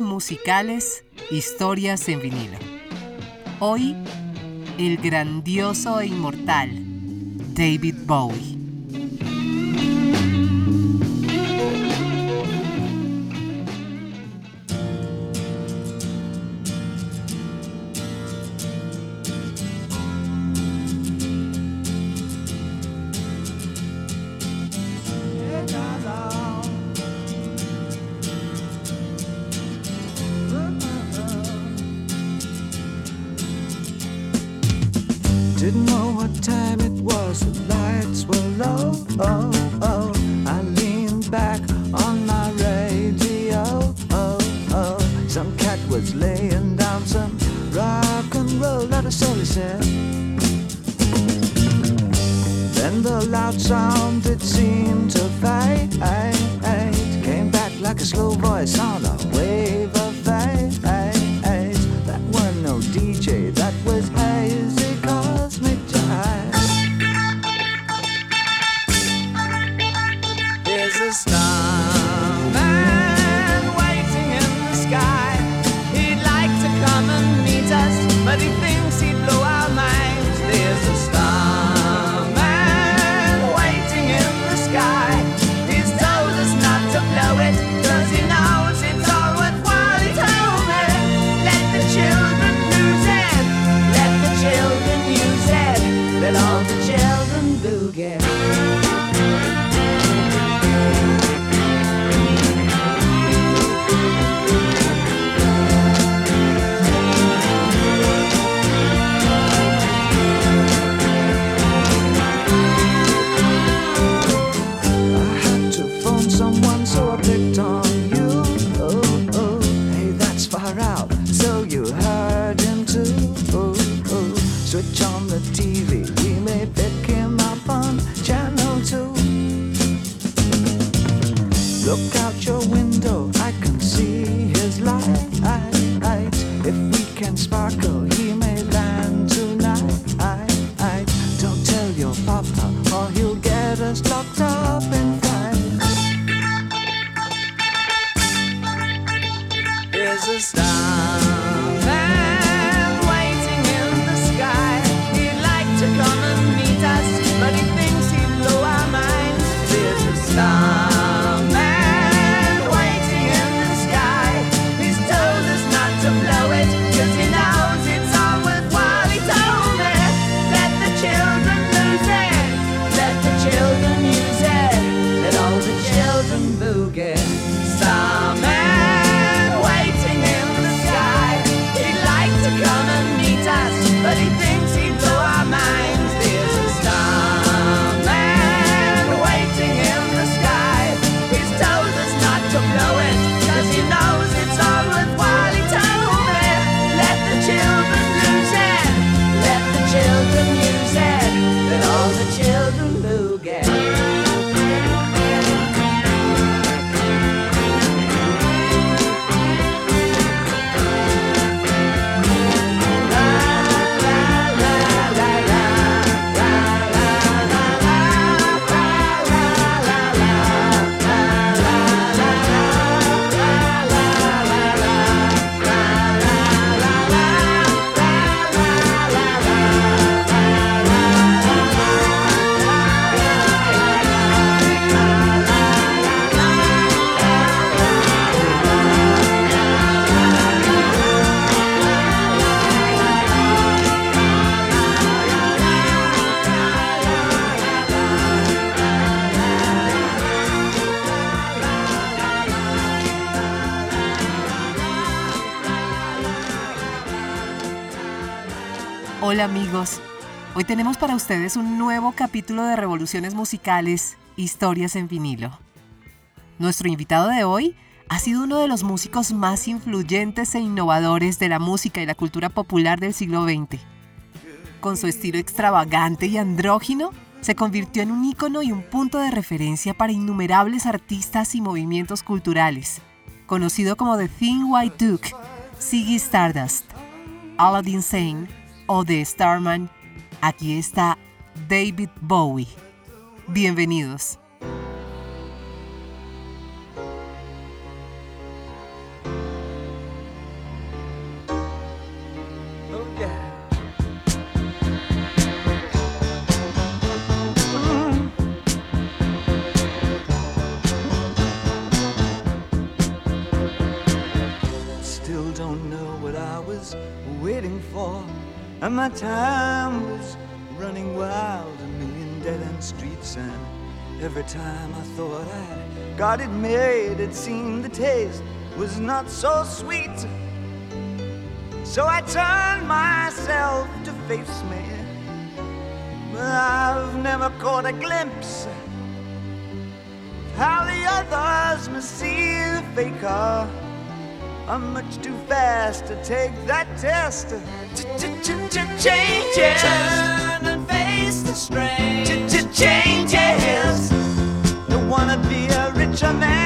Musicales, historias en vinilo. Hoy, el grandioso e inmortal David Bowie. Tenemos para ustedes un nuevo capítulo de Revoluciones Musicales, Historias en vinilo. Nuestro invitado de hoy ha sido uno de los músicos más influyentes e innovadores de la música y la cultura popular del siglo XX. Con su estilo extravagante y andrógino, se convirtió en un ícono y un punto de referencia para innumerables artistas y movimientos culturales. Conocido como The Thin White Duke, Ziggy Stardust, Aladdin Sane o The Starman, Aquí está David Bowie. Bienvenidos. waiting for and my time was running wild, a million dead end streets. And every time I thought I'd got it made, it seemed the taste was not so sweet. So I turned myself to face me. But I've never caught a glimpse of how the others must see the faker. I'm much too fast to take that test. Changes. Turn and face the strain. Changes. Don't wanna be a richer man.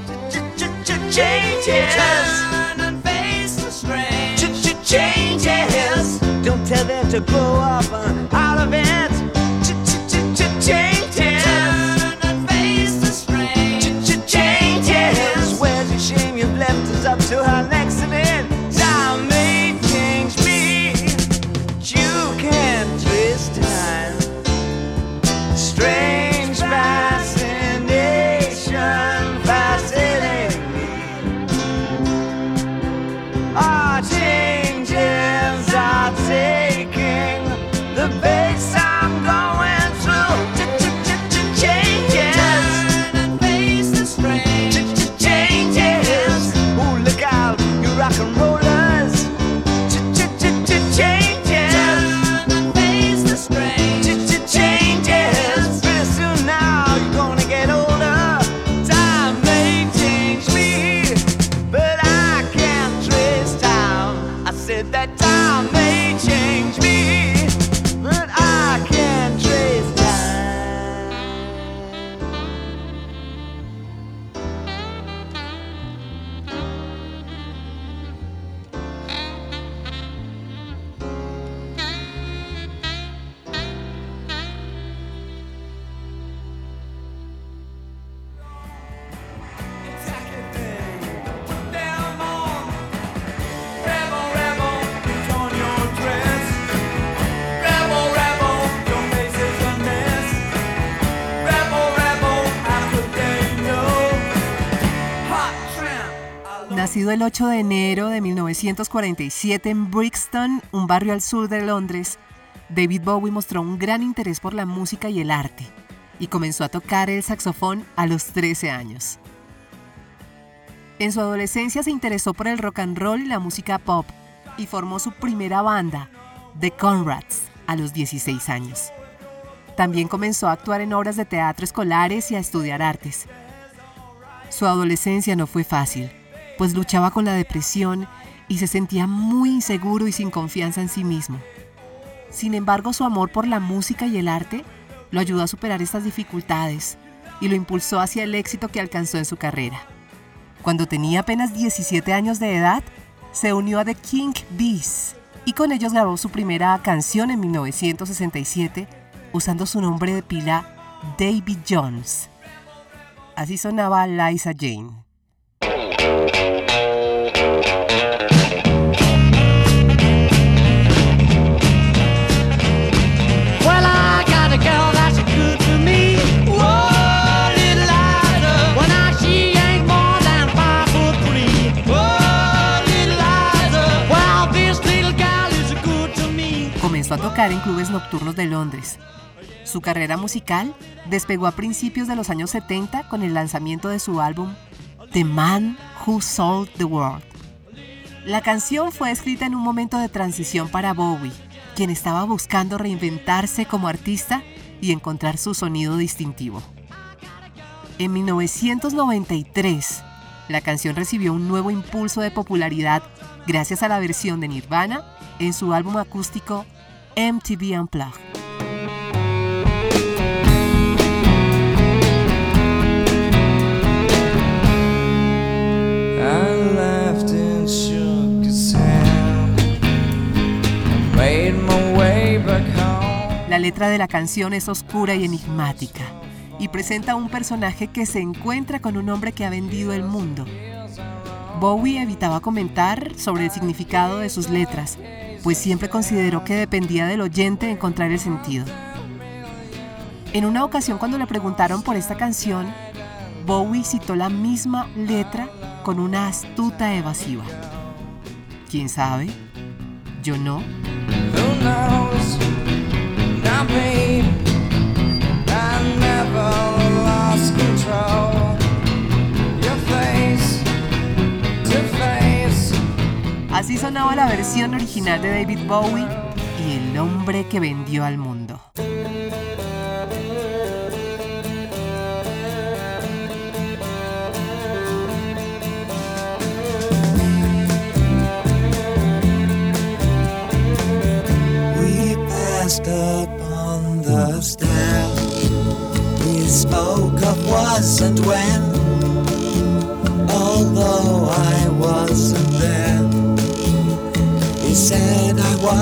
Changes. Turn and face the strain. Changes. Don't tell them to grow up uh, out of it. El 8 de enero de 1947 en Brixton, un barrio al sur de Londres, David Bowie mostró un gran interés por la música y el arte y comenzó a tocar el saxofón a los 13 años. En su adolescencia se interesó por el rock and roll y la música pop y formó su primera banda, The Conrads, a los 16 años. También comenzó a actuar en obras de teatro escolares y a estudiar artes. Su adolescencia no fue fácil, pues luchaba con la depresión y se sentía muy inseguro y sin confianza en sí mismo. Sin embargo, su amor por la música y el arte lo ayudó a superar estas dificultades y lo impulsó hacia el éxito que alcanzó en su carrera. Cuando tenía apenas 17 años de edad, se unió a The King Bees y con ellos grabó su primera canción en 1967 usando su nombre de pila David Jones. Así sonaba Liza Jane. A tocar en clubes nocturnos de Londres. Su carrera musical despegó a principios de los años 70 con el lanzamiento de su álbum The Man Who Sold the World. La canción fue escrita en un momento de transición para Bowie, quien estaba buscando reinventarse como artista y encontrar su sonido distintivo. En 1993, la canción recibió un nuevo impulso de popularidad gracias a la versión de Nirvana en su álbum acústico MTV Unplugged. La letra de la canción es oscura y enigmática y presenta un personaje que se encuentra con un hombre que ha vendido el mundo. Bowie evitaba comentar sobre el significado de sus letras, pues siempre consideró que dependía del oyente encontrar el sentido. En una ocasión cuando le preguntaron por esta canción, Bowie citó la misma letra con una astuta evasiva. ¿Quién sabe? Yo no. Who knows? Not me. I never lost control. Your face to face. Así sonaba la versión original de David Bowie y el hombre que vendió al mundo.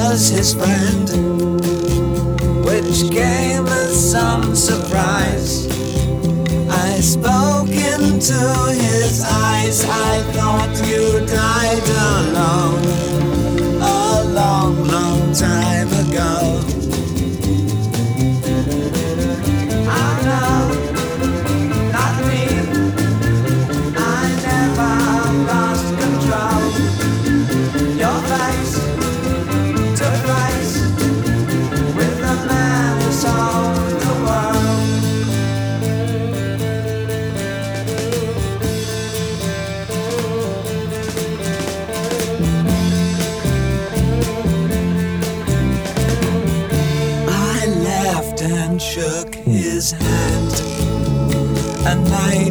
Was his friend, which came as some surprise. I spoke into his eyes. I thought you died alone a long, long time ago.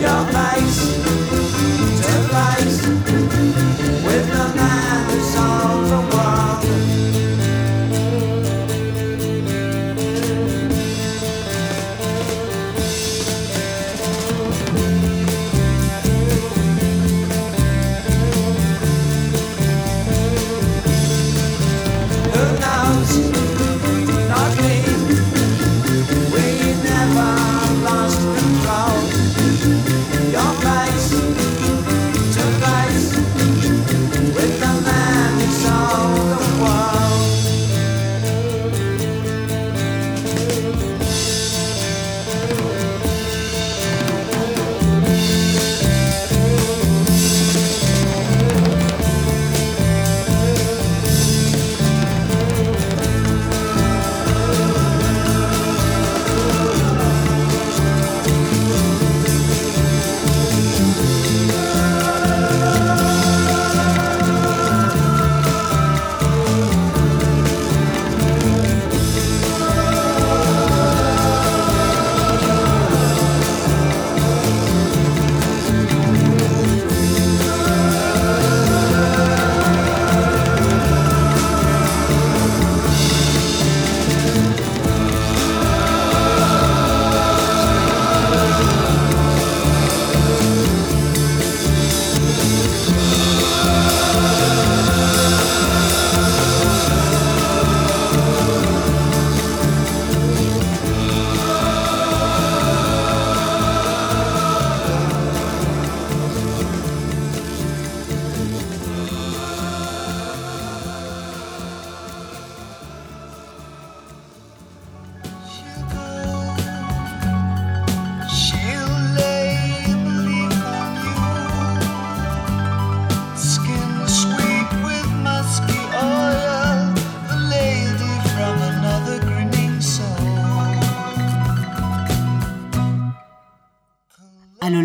Your mais.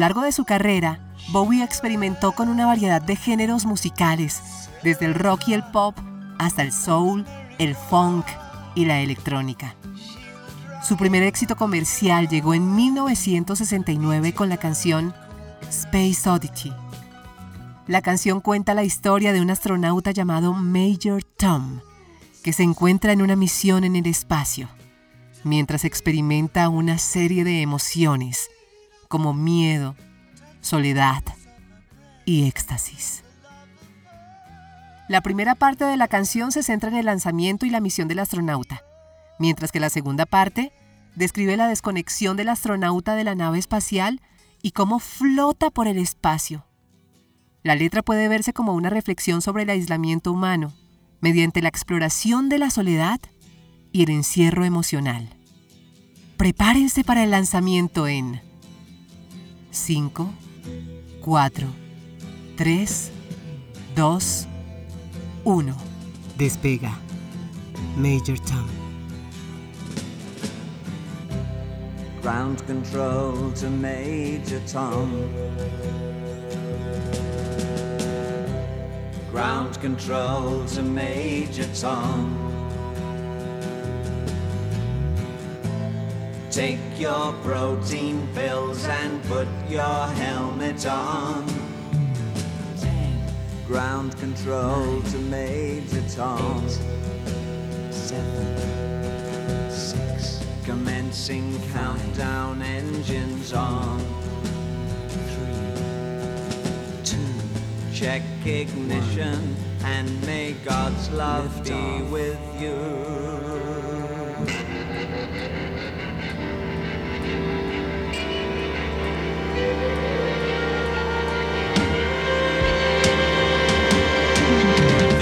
Largo de su carrera, Bowie experimentó con una variedad de géneros musicales, desde el rock y el pop hasta el soul, el funk y la electrónica. Su primer éxito comercial llegó en 1969 con la canción Space Oddity. La canción cuenta la historia de un astronauta llamado Major Tom, que se encuentra en una misión en el espacio, mientras experimenta una serie de emociones como miedo, soledad y éxtasis. La primera parte de la canción se centra en el lanzamiento y la misión del astronauta, mientras que la segunda parte describe la desconexión del astronauta de la nave espacial y cómo flota por el espacio. La letra puede verse como una reflexión sobre el aislamiento humano, mediante la exploración de la soledad y el encierro emocional. Prepárense para el lanzamiento en 5, 4, 3, 2, 1. Despega. Major Tom. Ground control to Major Tom. Ground control to Major Tom. Take your protein pills and put your helmet on. Ground control to Major Tom. Seven, six. Commencing countdown engines on. Three, two. Check ignition and may God's love be with you.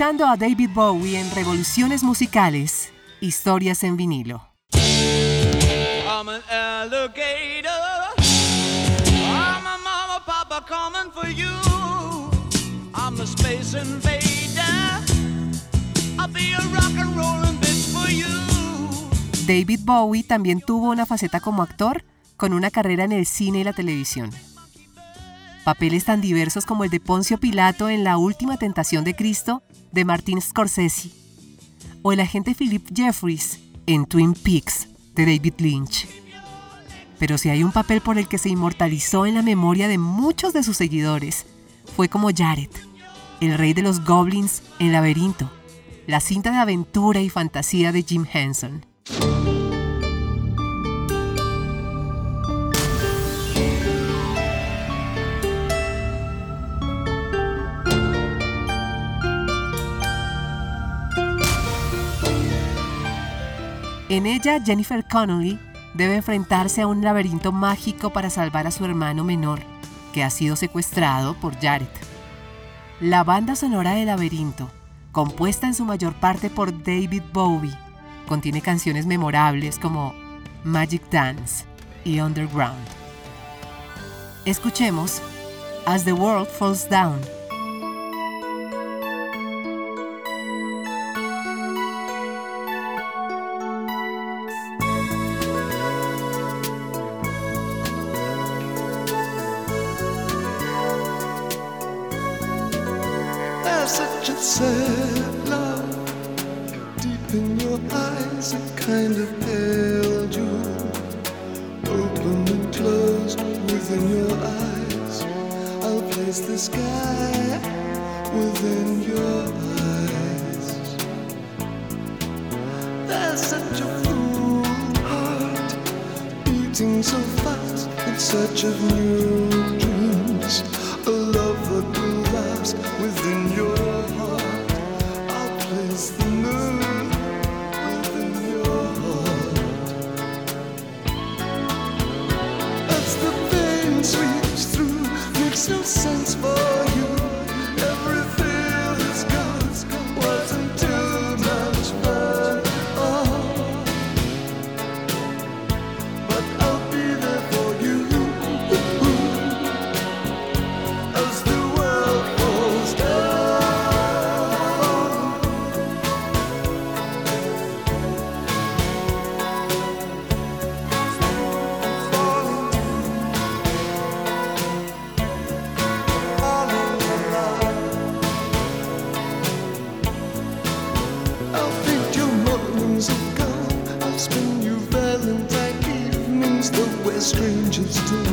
Escuchando a David Bowie en Revoluciones Musicales, Historias en vinilo. I'm an alligator. I'm a mama, papa coming for you. I'm a space invader. I'll be a rock and rollin' bitch for you. David Bowie también tuvo una faceta como actor con una carrera en el cine y la televisión. Papeles tan diversos como el de Poncio Pilato en La Última Tentación de Cristo de Martin Scorsese o el agente Philip Jeffries en Twin Peaks de David Lynch. Pero si hay un papel por el que se inmortalizó en la memoria de muchos de sus seguidores, fue como Jared, el rey de los goblins en Laberinto, la cinta de aventura y fantasía de Jim Henson. En ella, Jennifer Connelly debe enfrentarse a un laberinto mágico para salvar a su hermano menor, que ha sido secuestrado por Jared. La banda sonora de Laberinto, compuesta en su mayor parte por David Bowie, contiene canciones memorables como Magic Dance y Underground. Escuchemos As the World Falls Down. Strangers to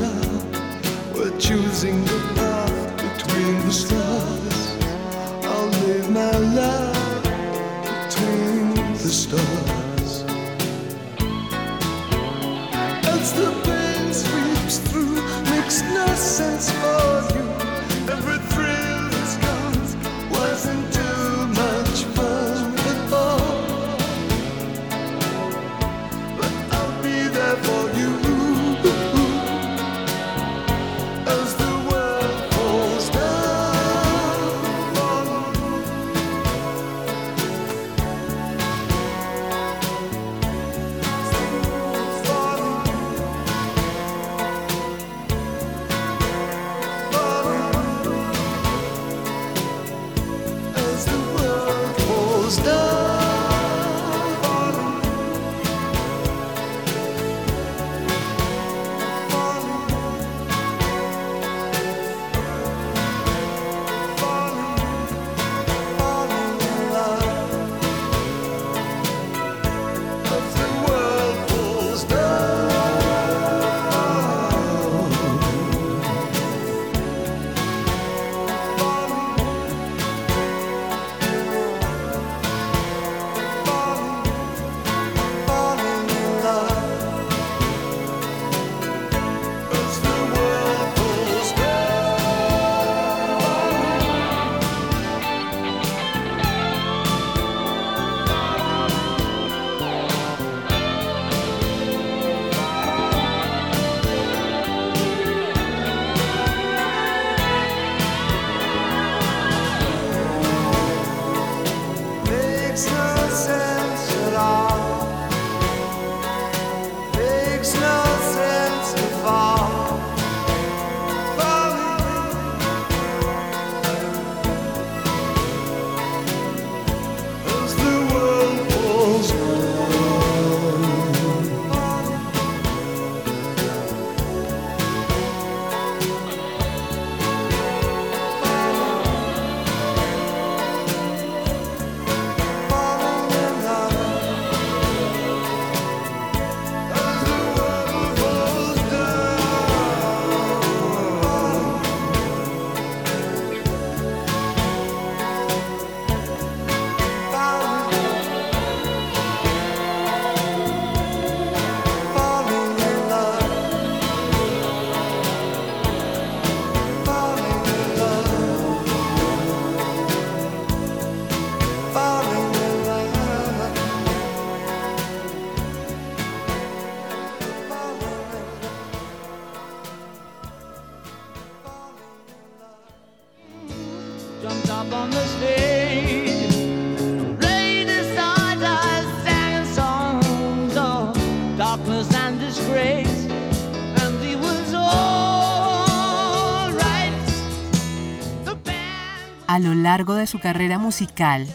largo de su carrera musical,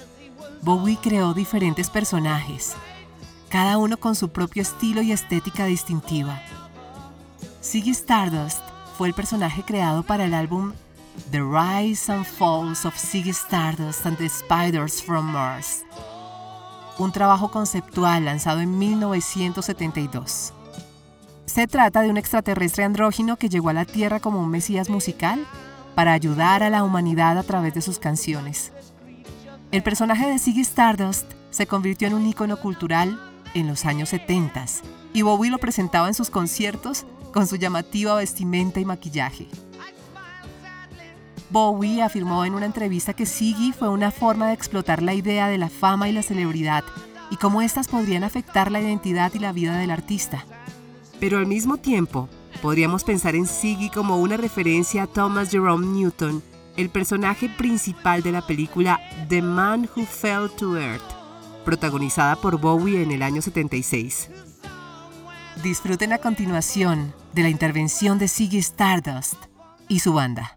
Bowie creó diferentes personajes, cada uno con su propio estilo y estética distintiva. Ziggy Stardust fue el personaje creado para el álbum The Rise and Falls of Ziggy Stardust and the Spiders from Mars, un trabajo conceptual lanzado en 1972. Se trata de un extraterrestre andrógino que llegó a la Tierra como un mesías musical para ayudar a la humanidad a través de sus canciones. El personaje de Ziggy Stardust se convirtió en un ícono cultural en los años 70 y Bowie lo presentaba en sus conciertos con su llamativa vestimenta y maquillaje. Bowie afirmó en una entrevista que Ziggy fue una forma de explotar la idea de la fama y la celebridad y cómo éstas podrían afectar la identidad y la vida del artista. Pero al mismo tiempo, podríamos pensar en Ziggy como una referencia a Thomas Jerome Newton, el personaje principal de la película The Man Who Fell to Earth, protagonizada por Bowie en el año 76. Disfruten a continuación de la intervención de Ziggy Stardust y su banda.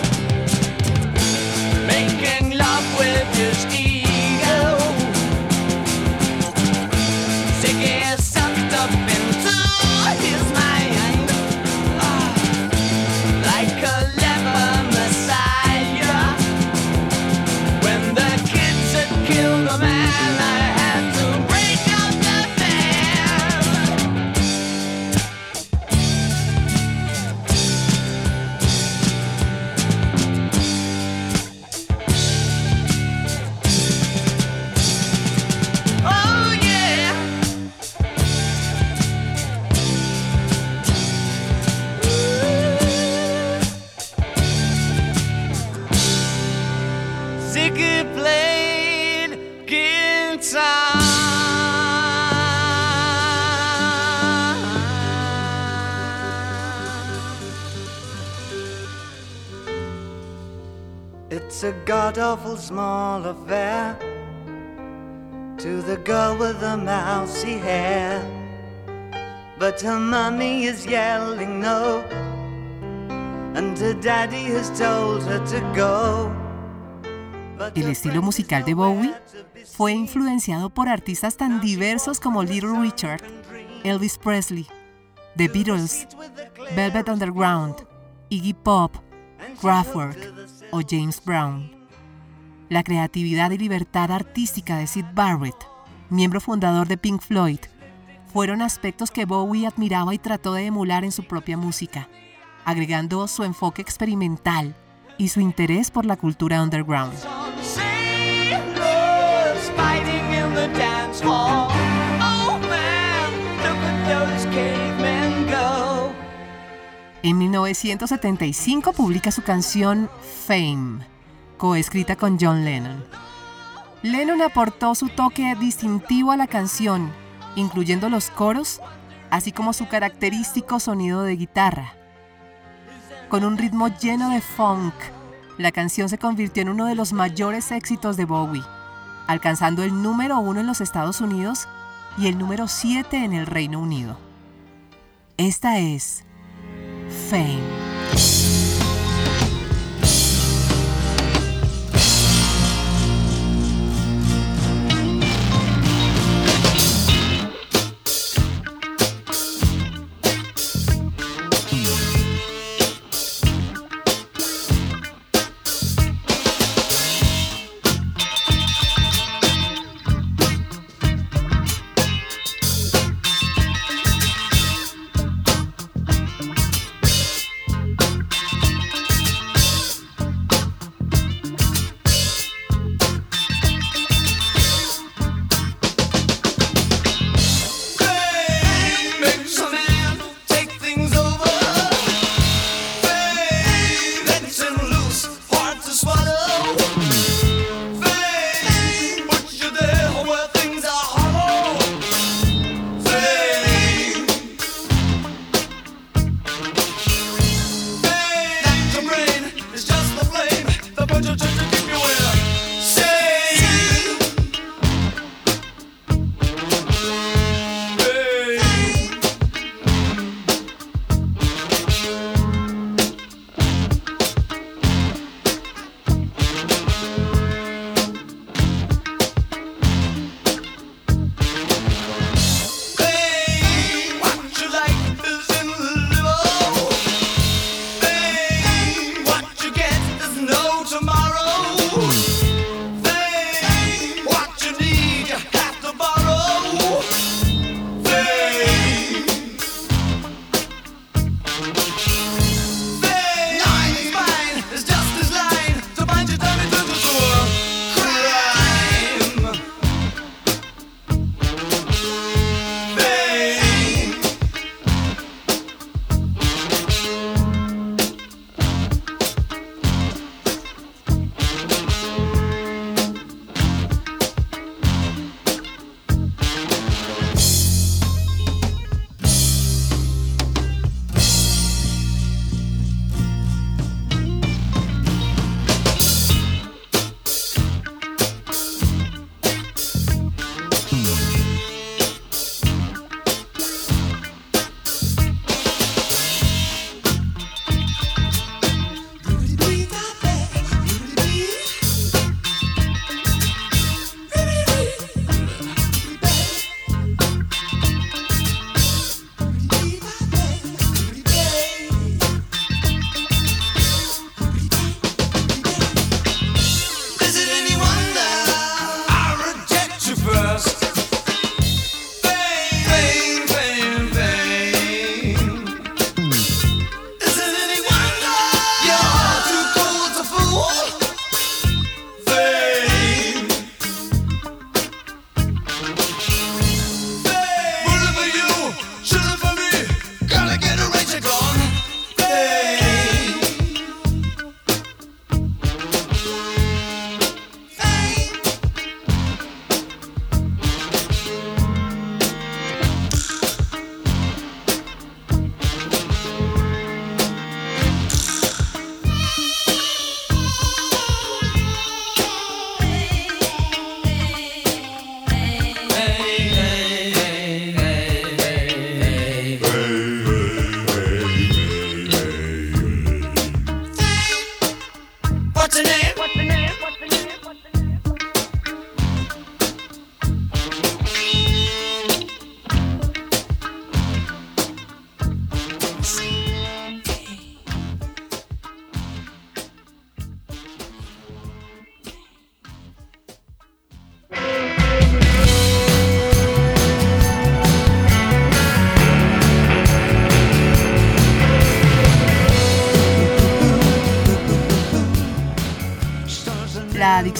A god awful small affair to the girl with the mousy hair. But her mummy is yelling no, and her daddy has told her to go. El estilo musical de Bowie fue influenciado por artistas tan diversos como Little Richard, Elvis Presley, The Beatles, Velvet Underground, Iggy Pop, Kraftwerk o James Brown. La creatividad y libertad artística de Sid Barrett, miembro fundador de Pink Floyd, fueron aspectos que Bowie admiraba y trató de emular en su propia música, agregando su enfoque experimental y su interés por la cultura underground. En 1975 publica su canción Fame, coescrita con John Lennon. Lennon aportó su toque distintivo a la canción, incluyendo los coros, así como su característico sonido de guitarra. Con un ritmo lleno de funk, la canción se convirtió en uno de los mayores éxitos de Bowie, alcanzando el número uno en los Estados Unidos y el número 7 en el Reino Unido. Esta es Fame.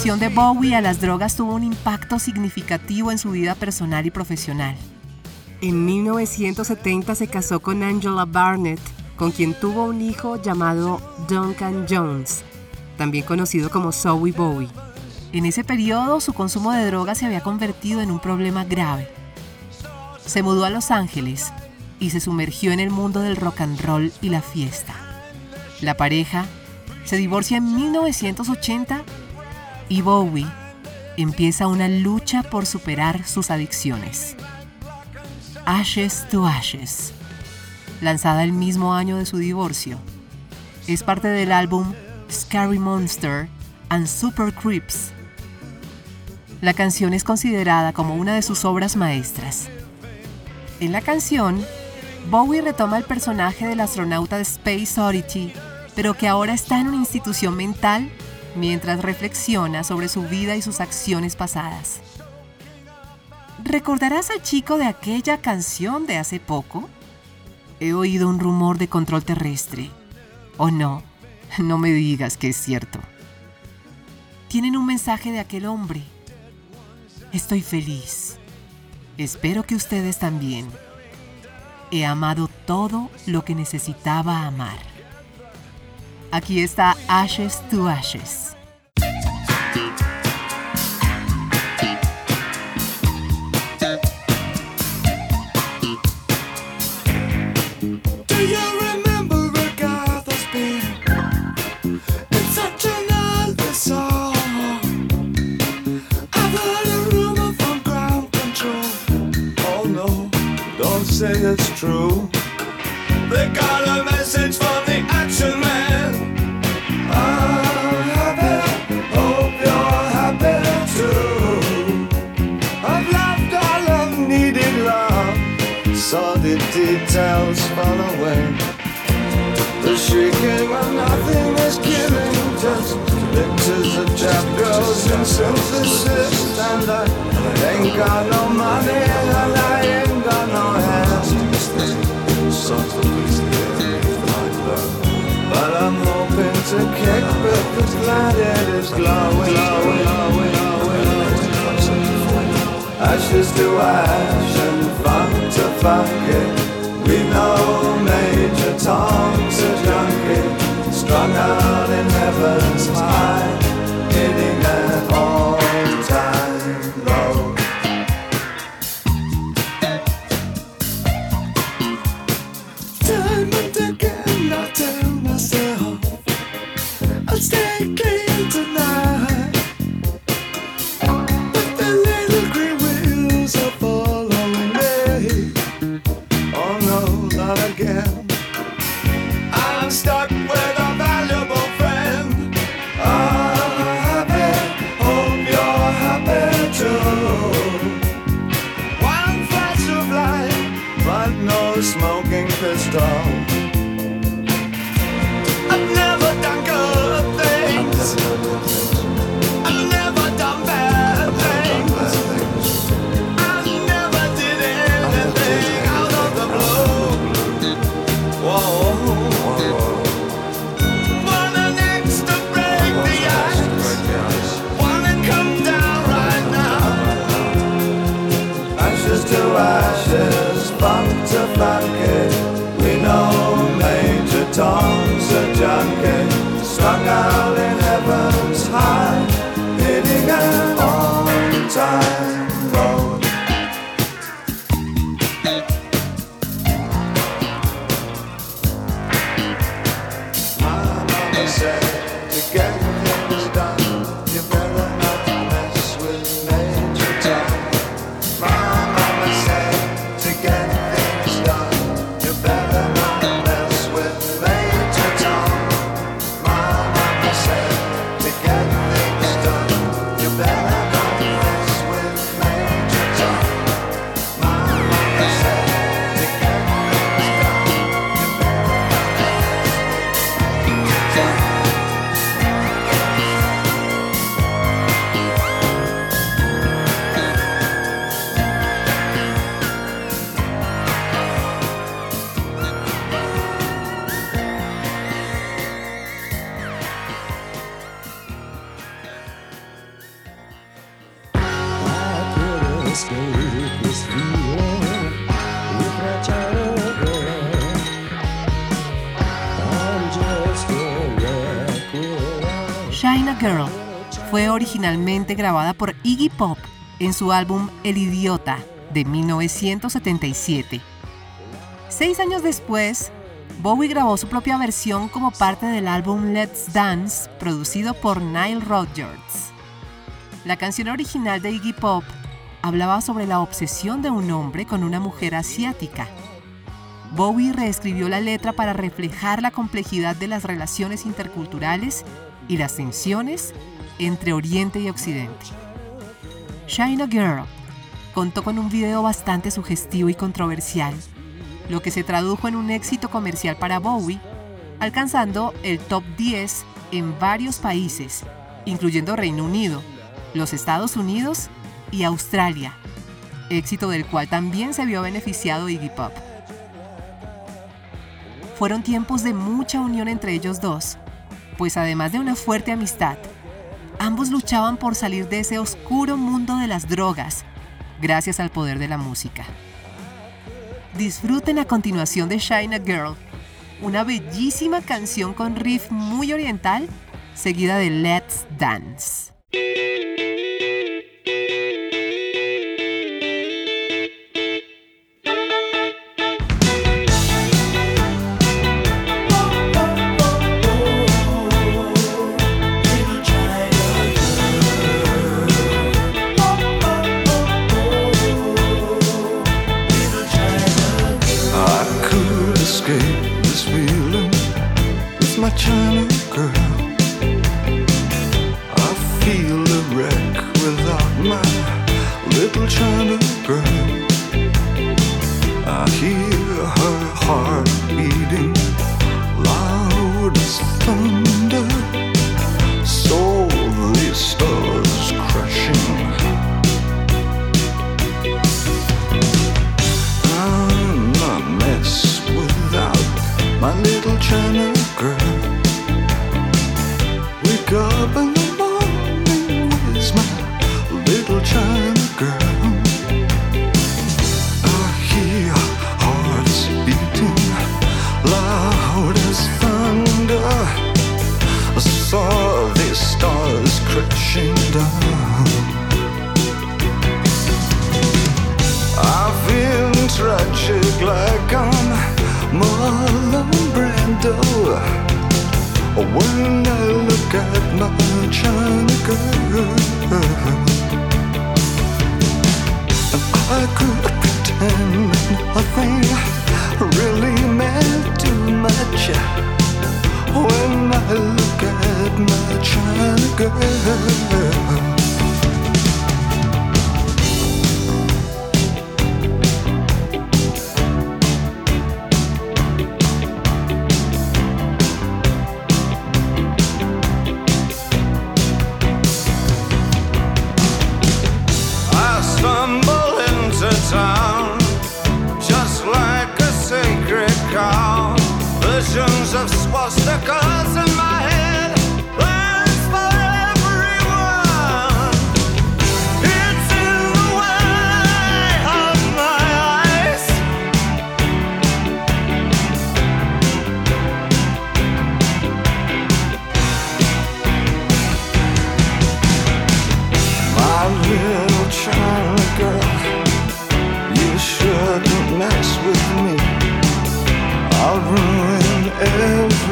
Adicción de Bowie a las drogas tuvo un impacto significativo en su vida personal y profesional. En 1970 se casó con Angela Barnett, con quien tuvo un hijo llamado Duncan Jones, también conocido como Zoe Bowie. En ese periodo su consumo de drogas se había convertido en un problema grave. Se mudó a Los Ángeles y se sumergió en el mundo del rock and roll y la fiesta. La pareja se divorcia en 1980 y Bowie empieza una lucha por superar sus adicciones. Ashes to Ashes, lanzada el mismo año de su divorcio, es parte del álbum Scary Monster and Super Creeps. La canción es considerada como una de sus obras maestras. En la canción, Bowie retoma el personaje del astronauta de Space Oddity, pero que ahora está en una institución mental mientras reflexiona sobre su vida y sus acciones pasadas. ¿Recordarás al chico de aquella canción de hace poco? He oído un rumor de control terrestre. ¿O no? No me digas que es cierto. Tienen un mensaje de aquel hombre. Estoy feliz. Espero que ustedes también. He amado todo lo que necesitaba amar. Aquí está Ashes to Ashes. Do you remember Agatha Spear? Nothing is killing, just pictures of trap girls and synthesis. And I ain't got no money and I ain't got no hands. But I'm hoping to kick because glad it is glowing, glowing, glowing, glowing. Ashes to ash and funk to funk it. We know Major Tom's a junkie, strung out in heaven's high, breakfast all China Girl fue originalmente grabada por Iggy Pop en su álbum El Idiota de 1977. Seis años después, Bowie grabó su propia versión como parte del álbum Let's Dance, producido por Nile Rodgers. La canción original de Iggy Pop hablaba sobre la obsesión de un hombre con una mujer asiática. Bowie reescribió la letra para reflejar la complejidad de las relaciones interculturales y las tensiones entre Oriente y Occidente. China Girl contó con un video bastante sugestivo y controversial, lo que se tradujo en un éxito comercial para Bowie, alcanzando el top 10 en varios países, incluyendo Reino Unido, los Estados Unidos y Australia, éxito del cual también se vio beneficiado Iggy Pop. Fueron tiempos de mucha unión entre ellos dos, pues además de una fuerte amistad, ambos luchaban por salir de ese oscuro mundo de las drogas, gracias al poder de la música. Disfruten a continuación de China Girl, una bellísima canción con riff muy oriental, seguida de Let's Dance. Hear her heart beating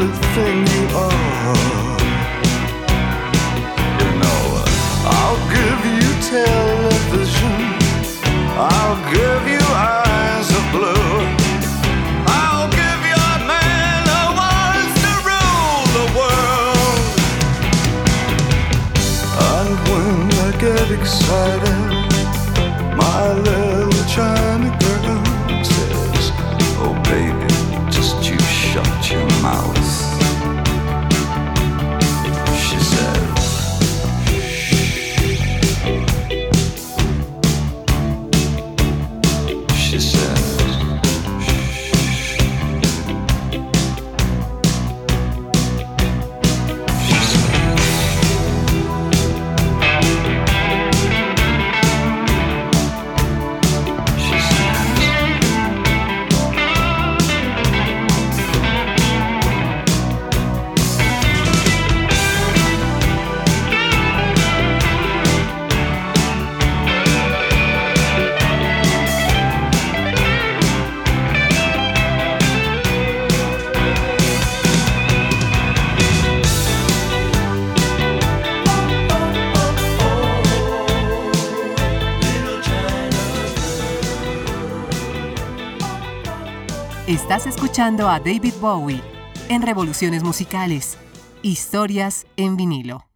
everything you are. You know, I'll give you television. I'll give you eyes of blue. I'll give man to rule the world. And when I get excited, my little escuchando a David Bowie en Revoluciones Musicales, historias en vinilo.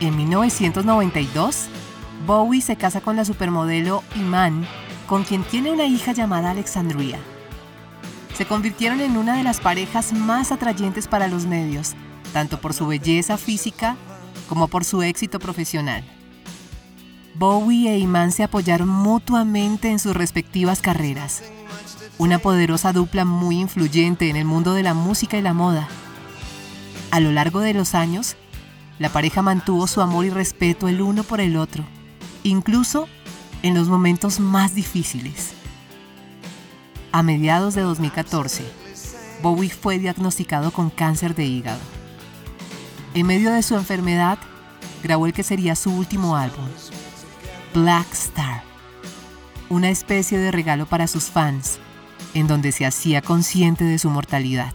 En 1992, Bowie se casa con la supermodelo Iman, con quien tiene una hija llamada Alexandria. Se convirtieron en una de las parejas más atrayentes para los medios, tanto por su belleza física como por su éxito profesional. Bowie e Iman se apoyaron mutuamente en sus respectivas carreras. Una poderosa dupla muy influyente en el mundo de la música y la moda. A lo largo de los años, la pareja mantuvo su amor y respeto el uno por el otro, incluso en los momentos más difíciles. A mediados de 2014, Bowie fue diagnosticado con cáncer de hígado. En medio de su enfermedad, grabó el que sería su último álbum, Black Star, una especie de regalo para sus fans, en donde se hacía consciente de su mortalidad.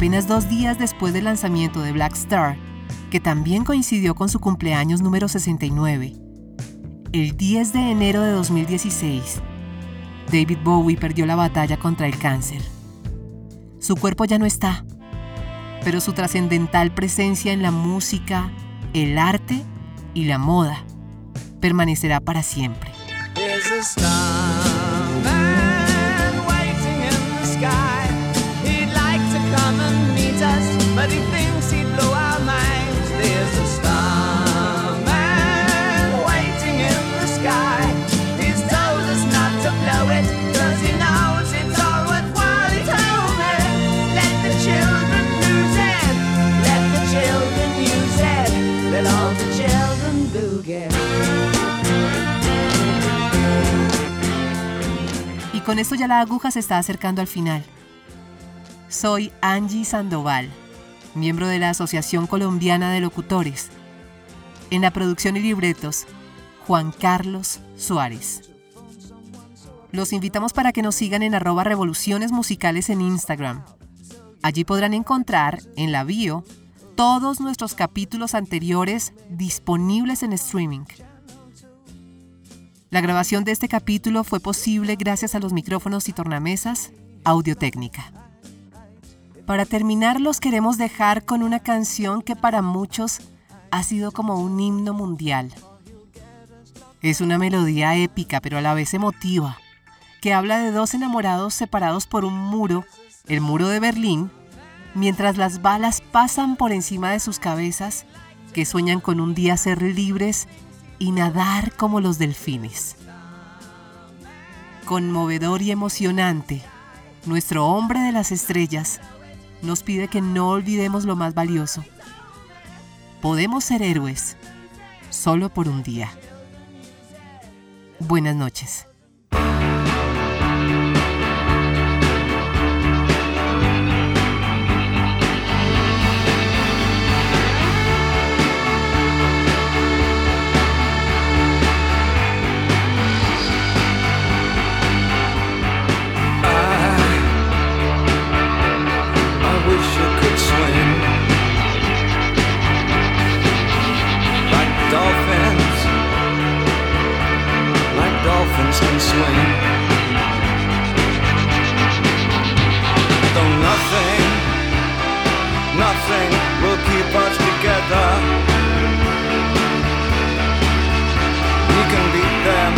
Apenas dos días después del lanzamiento de Black Star, que también coincidió con su cumpleaños número 69, el 10 de enero de 2016, David Bowie perdió la batalla contra el cáncer. Su cuerpo ya no está, pero su trascendental presencia en la música, el arte y la moda permanecerá para siempre. Y con esto ya la aguja se está acercando al final. Soy Angie Sandoval, miembro de la Asociación Colombiana de Locutores. En la producción y libretos, Juan Carlos Suárez. Los invitamos para que nos sigan en arroba revoluciones musicales en Instagram. Allí podrán encontrar en la bio todos nuestros capítulos anteriores disponibles en streaming. La grabación de este capítulo fue posible gracias a los micrófonos y tornamesas Audio-Técnica. Para terminar, los queremos dejar con una canción que para muchos ha sido como un himno mundial. Es una melodía épica, pero a la vez emotiva, que habla de dos enamorados separados por un muro, el muro de Berlín, mientras las balas pasan por encima de sus cabezas, que sueñan con un día ser libres y nadar como los delfines. Conmovedor y emocionante, nuestro hombre de las estrellas nos pide que no olvidemos lo más valioso. Podemos ser héroes solo por un día. Buenas noches. Can swim. Though nothing, nothing will keep us together. We can beat them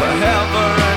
forever